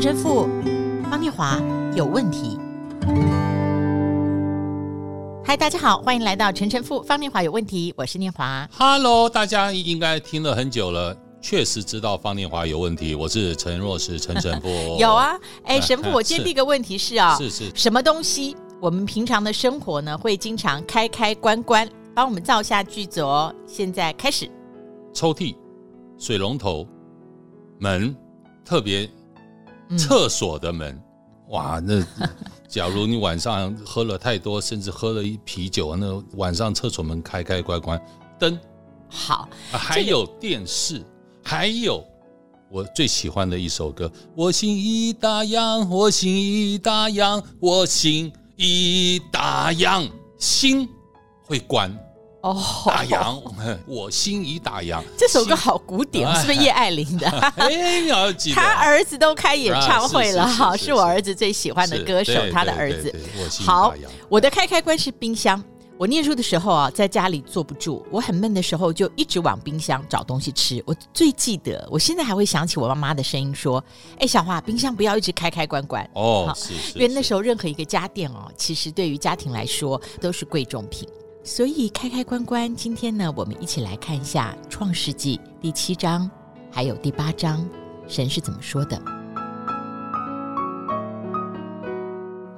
陈神父方念华有问题。嗨，大家好，欢迎来到陈晨富方念华有问题，我是念华。Hello，大家应该听了很久了，确实知道方念华有问题。我是陈若石陈神父。有啊，哎，神父，我今天第一个问题是啊，是 是，是什么东西？我们平常的生活呢，会经常开开关关，帮我们造下句子哦。现在开始，抽屉、水龙头、门，特别厕所的门。嗯、哇，那 假如你晚上喝了太多，甚至喝了一啤酒，那晚上厕所门开开关关。灯，好，还有电视，还有我最喜欢的一首歌，我心已打烊，我心已打烊，我心。已打烊，心会关哦。打烊，我心已打烊。这首歌好古典，是不是叶爱玲的？哎，你要记得，他儿子都开演唱会了哈，是我儿子最喜欢的歌手，他的儿子。好，我的开开关是冰箱。我念书的时候啊，在家里坐不住，我很闷的时候，就一直往冰箱找东西吃。我最记得，我现在还会想起我妈妈的声音说：“哎，小花，冰箱不要一直开开关关哦。”好，是是，因为那时候任何一个家电哦，其实对于家庭来说都是贵重品。所以开开关关，今天呢，我们一起来看一下《创世纪》第七章，还有第八章，神是怎么说的？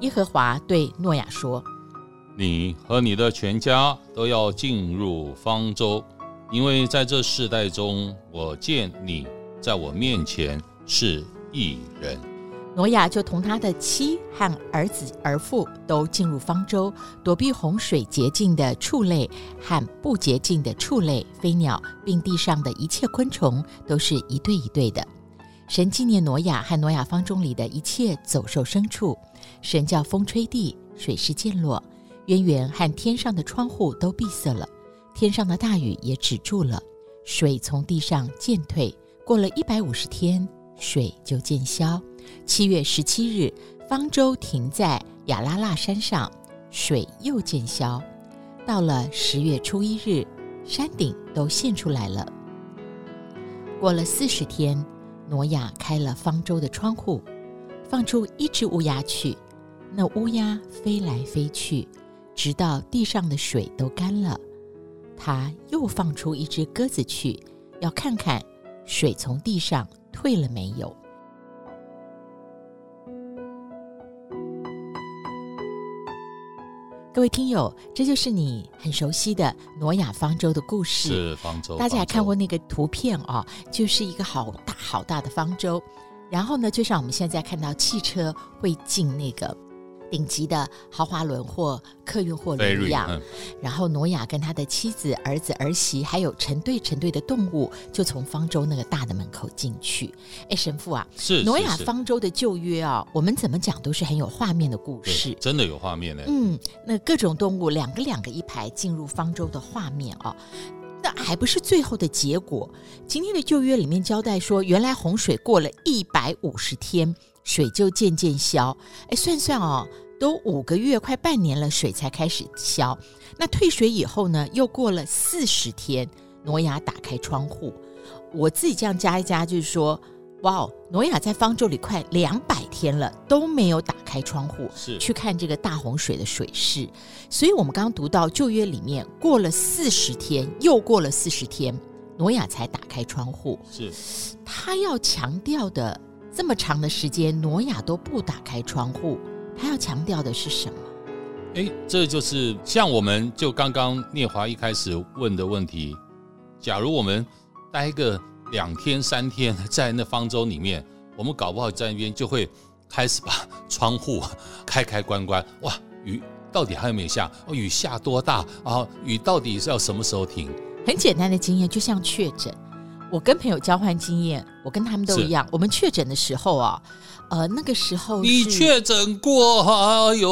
耶和华对诺亚说。你和你的全家都要进入方舟，因为在这世代中，我见你在我面前是一人。挪亚就同他的妻和儿子儿妇都进入方舟，躲避洪水洁净的畜类和不洁净的畜类、飞鸟，并地上的一切昆虫，都是一对一对的。神纪念挪亚和挪亚方舟里的一切走兽牲畜。神叫风吹地，水势渐落。渊源和天上的窗户都闭塞了，天上的大雨也止住了，水从地上渐退。过了一百五十天，水就渐消。七月十七日，方舟停在亚拉腊山上，水又渐消。到了十月初一日，山顶都现出来了。过了四十天，挪亚开了方舟的窗户，放出一只乌鸦去，那乌鸦飞来飞去。直到地上的水都干了，他又放出一只鸽子去，要看看水从地上退了没有。各位听友，这就是你很熟悉的挪亚方舟的故事。是方舟，大家还看过那个图片啊、哦？就是一个好大好大的方舟，然后呢，就像我们现在看到汽车会进那个。顶级的豪华轮或客运货轮一样，嗯、然后挪亚跟他的妻子、儿子、儿媳，还有成对成对的动物，就从方舟那个大的门口进去。哎，神父啊，是挪亚方舟的旧约啊，我们怎么讲都是很有画面的故事，真的有画面呢。嗯，那各种动物两个两个一排进入方舟的画面啊，那还不是最后的结果。今天的旧约里面交代说，原来洪水过了一百五十天。水就渐渐消，哎，算算哦，都五个月，快半年了，水才开始消。那退水以后呢，又过了四十天，挪亚打开窗户。我自己这样加一加，就是说，哇哦，挪亚在方舟里快两百天了，都没有打开窗户，是去看这个大洪水的水势。所以我们刚刚读到旧约里面，过了四十天，又过了四十天，挪亚才打开窗户。是他要强调的。这么长的时间，挪亚都不打开窗户，他要强调的是什么？哎，这就是像我们就刚刚聂华一开始问的问题：假如我们待个两天三天在那方舟里面，我们搞不好在那边就会开始把窗户开开关关。哇，雨到底还有没有下？哦，雨下多大？啊，雨到底是要什么时候停？很简单的经验，就像确诊。我跟朋友交换经验，我跟他们都一样。我们确诊的时候啊，呃，那个时候你确诊过，哎呦，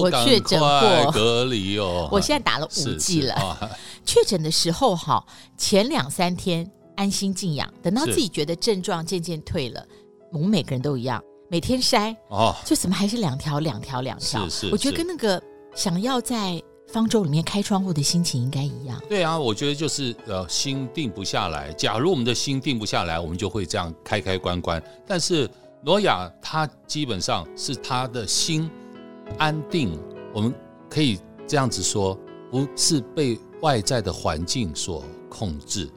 我确诊过，隔离哦。我现在打了五剂了。确诊的时候哈，前两三天安心静养，等到自己觉得症状渐渐退了，我们每个人都一样，每天筛哦，就怎么还是两条两条两条？是是，我觉得跟那个想要在。方舟里面开窗户的心情应该一样。对啊，我觉得就是呃，心定不下来。假如我们的心定不下来，我们就会这样开开关关。但是挪亚他基本上是他的心安定，我们可以这样子说，不是被外在的环境所控制。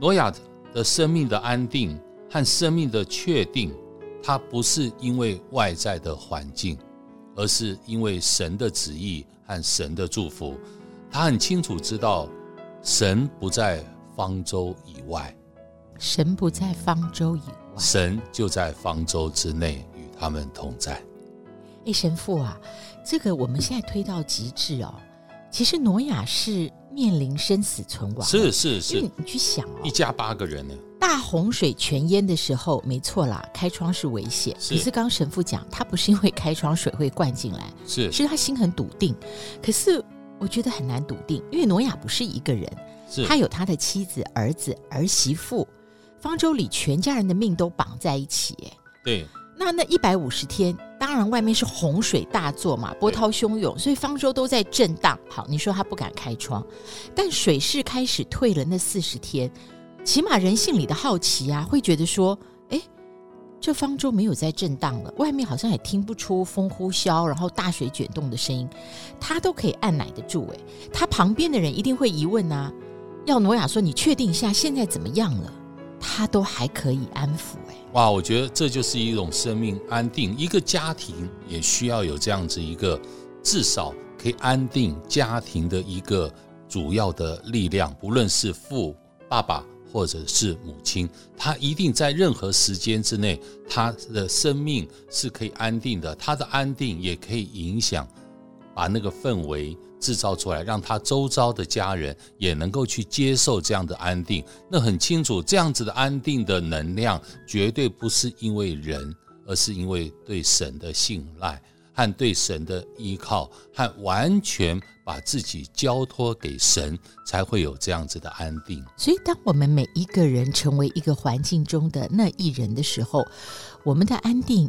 挪亚的生命的安定和生命的确定，它不是因为外在的环境，而是因为神的旨意和神的祝福。他很清楚知道，神不在方舟以外，神不在方舟以外，神就在方舟之内与他们同在。哎，神父啊，这个我们现在推到极致哦。其实挪亚是面临生死存亡，是是是。你去想哦，一家八个人呢。大洪水全淹的时候，没错啦，开窗是危险。是。可是刚神父讲，他不是因为开窗水会灌进来，是，是他心很笃定。可是我觉得很难笃定，因为挪亚不是一个人，是他有他的妻子、儿子、儿媳妇，方舟里全家人的命都绑在一起。哎，对。那那一百五十天，当然外面是洪水大作嘛，波涛汹涌，所以方舟都在震荡。好，你说他不敢开窗，但水势开始退了。那四十天，起码人性里的好奇啊，会觉得说，哎，这方舟没有在震荡了，外面好像也听不出风呼啸，然后大水卷动的声音，他都可以按耐得住。哎，他旁边的人一定会疑问啊，要挪亚说，你确定一下现在怎么样了？他都还可以安抚。哎。哇，我觉得这就是一种生命安定。一个家庭也需要有这样子一个，至少可以安定家庭的一个主要的力量。不论是父、爸爸或者是母亲，他一定在任何时间之内，他的生命是可以安定的。他的安定也可以影响，把那个氛围。制造出来，让他周遭的家人也能够去接受这样的安定。那很清楚，这样子的安定的能量，绝对不是因为人，而是因为对神的信赖和对神的依靠，和完全把自己交托给神，才会有这样子的安定。所以，当我们每一个人成为一个环境中的那一人的时候，我们的安定。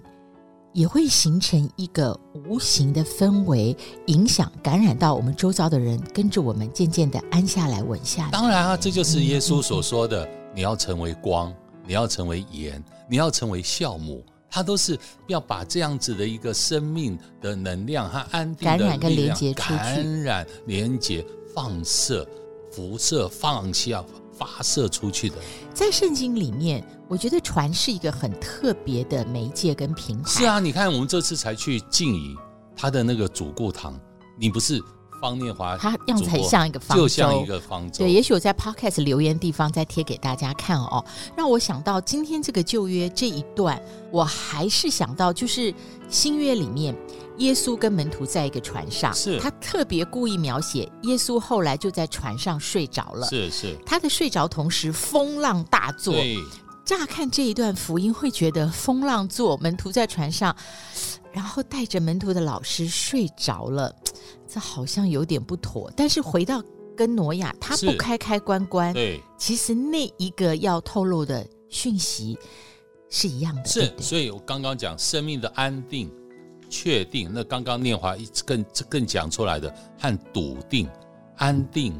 也会形成一个无形的氛围，影响感染到我们周遭的人，跟着我们渐渐的安下来、稳下来。当然啊，这就是耶稣所说的：你要成为光，你要成为盐，你要成为酵母。他都是要把这样子的一个生命的能量和安定的力量，感染跟连接出去，感染、连接、放射、辐射、放下。发射出去的，在圣经里面，我觉得船是一个很特别的媒介跟平台。是啊，你看我们这次才去静怡，他的那个主顾堂，你不是方念华，他样子很像一个方舟，就像一个方舟。对，也许我在 Podcast 留言地方再贴给大家看哦，让我想到今天这个旧约这一段，我还是想到就是新约里面。耶稣跟门徒在一个船上，是他特别故意描写耶稣后来就在船上睡着了。是是，他的睡着同时风浪大作。对，乍看这一段福音会觉得风浪作，门徒在船上，然后带着门徒的老师睡着了，这好像有点不妥。但是回到跟挪亚，他不开开关关，对，其实那一个要透露的讯息是一样的。是，对对，所以我刚刚讲生命的安定。确定，那刚刚念华一更更讲出来的和笃定、安定、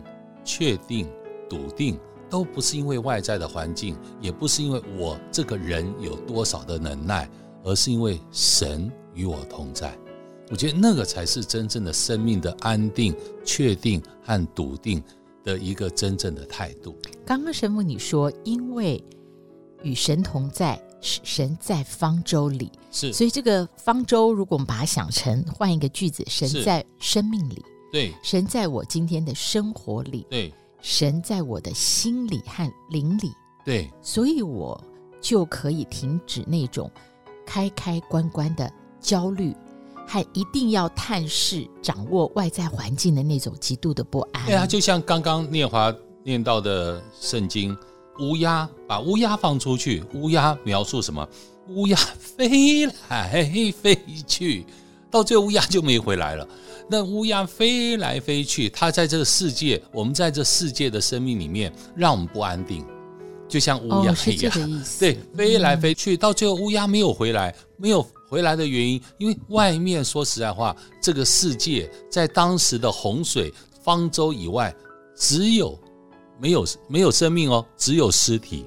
确定、笃定，都不是因为外在的环境，也不是因为我这个人有多少的能耐，而是因为神与我同在。我觉得那个才是真正的生命的安定、确定和笃定的一个真正的态度。刚刚神父你说，因为与神同在。神在方舟里，是，所以这个方舟，如果我们把它想成换一个句子，神在生命里，对，神在我今天的生活里，对，神在我的心里和灵里，对，所以我就可以停止那种开开关关的焦虑，和一定要探视、掌握外在环境的那种极度的不安。对啊，就像刚刚念华念到的圣经。乌鸦把乌鸦放出去，乌鸦描述什么？乌鸦飞来飞去，到最后乌鸦就没回来了。那乌鸦飞来飞去，它在这个世界，我们在这世界的生命里面，让我们不安定，就像乌鸦一样。哦、对，飞来飞去，到最后乌鸦没有回来，没有回来的原因，因为外面说实在话，这个世界在当时的洪水方舟以外，只有。没有没有生命哦，只有尸体。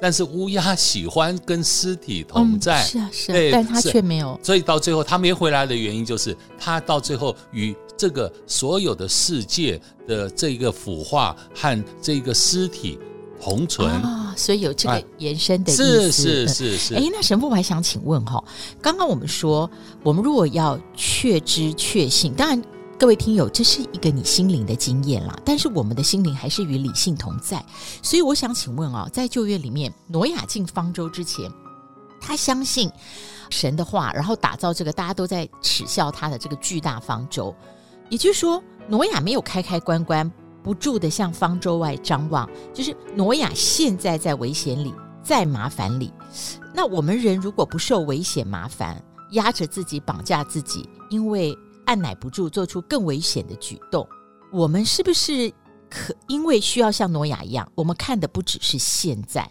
但是乌鸦喜欢跟尸体同在，嗯、是啊是啊，对，但它却没有，所以到最后它没回来的原因就是它到最后与这个所有的世界的这个腐化和这个尸体同存啊、哦，所以有这个延伸的意思，是是是是。哎，那神父我还想请问哈，刚刚我们说，我们如果要确知确信，当然。各位听友，这是一个你心灵的经验啦，但是我们的心灵还是与理性同在，所以我想请问啊，在旧约里面，挪亚进方舟之前，他相信神的话，然后打造这个大家都在耻笑他的这个巨大方舟，也就是说，挪亚没有开开关关，不住地向方舟外张望，就是挪亚现在在危险里，在麻烦里。那我们人如果不受危险麻烦，压着自己，绑架自己，因为按捺不住，做出更危险的举动，我们是不是可因为需要像挪亚一样？我们看的不只是现在，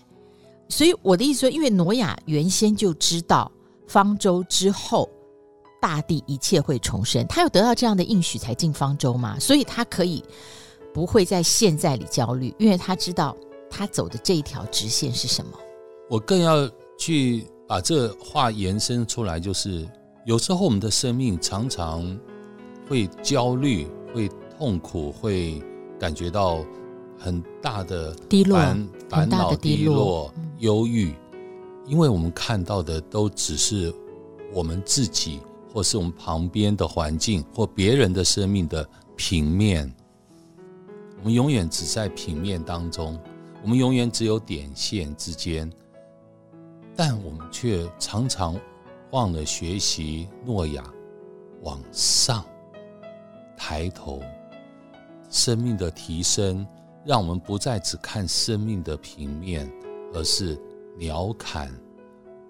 所以我的意思说，因为挪亚原先就知道方舟之后大地一切会重生，他有得到这样的应许才进方舟嘛，所以他可以不会在现在里焦虑，因为他知道他走的这一条直线是什么。我更要去把这话延伸出来，就是。有时候我们的生命常常会焦虑、会痛苦、会感觉到很大的低落、烦恼、低落、忧郁，因为我们看到的都只是我们自己，或是我们旁边的环境，或别人的生命的平面。我们永远只在平面当中，我们永远只有点线之间，但我们却常常。忘了学习诺亚往上抬头，生命的提升，让我们不再只看生命的平面，而是鸟瞰，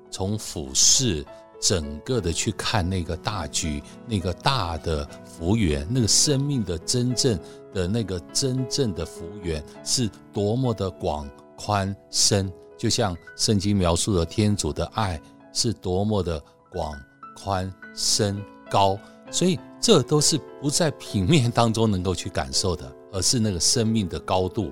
从俯视整个的去看那个大局，那个大的幅员，那个生命的真正的那个真正的幅员是多么的广宽深，就像圣经描述的天主的爱是多么的。广宽深高，所以这都是不在平面当中能够去感受的，而是那个生命的高度。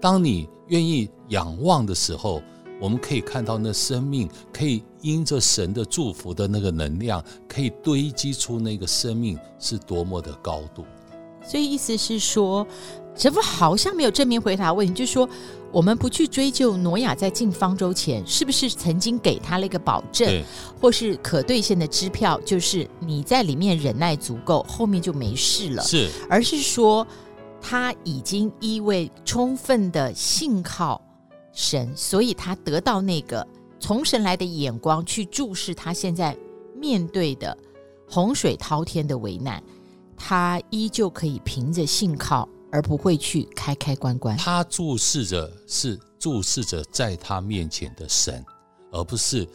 当你愿意仰望的时候，我们可以看到那生命可以因着神的祝福的那个能量，可以堆积出那个生命是多么的高度。所以意思是说，神父好像没有正面回答问题，就是说。我们不去追究挪亚在进方舟前是不是曾经给他了一个保证，或是可兑现的支票，就是你在里面忍耐足够，后面就没事了。是，而是说他已经因为充分的信靠神，所以他得到那个从神来的眼光去注视他现在面对的洪水滔天的危难，他依旧可以凭着信靠。而不会去开开关关。他注视着是注视着在他面前的神，而不是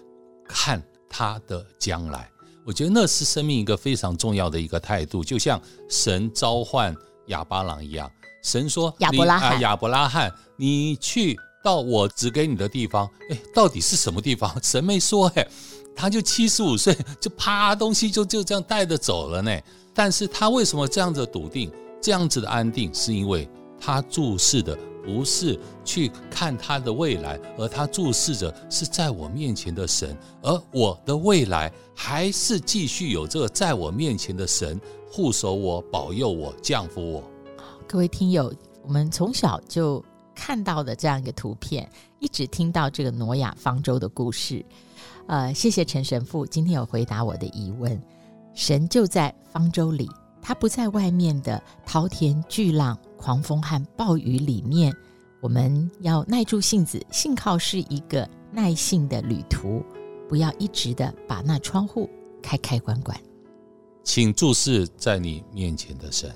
看他的将来。我觉得那是生命一个非常重要的一个态度，就像神召唤亚巴郎一样。神说：“亚伯拉罕，亚伯拉罕，你去到我指给你的地方。”哎，到底是什么地方？神没说。哎，他就七十五岁，就啪，东西就就这样带着走了呢。但是他为什么这样子笃定？这样子的安定，是因为他注视的不是去看他的未来，而他注视着是在我面前的神，而我的未来还是继续有这个在我面前的神护守我、保佑我、降福我。各位听友，我们从小就看到的这样一个图片，一直听到这个挪亚方舟的故事。呃，谢谢陈神父今天有回答我的疑问，神就在方舟里。他不在外面的滔天巨浪、狂风和暴雨里面，我们要耐住性子，信靠是一个耐性的旅途，不要一直的把那窗户开开关关。请注视在你面前的神。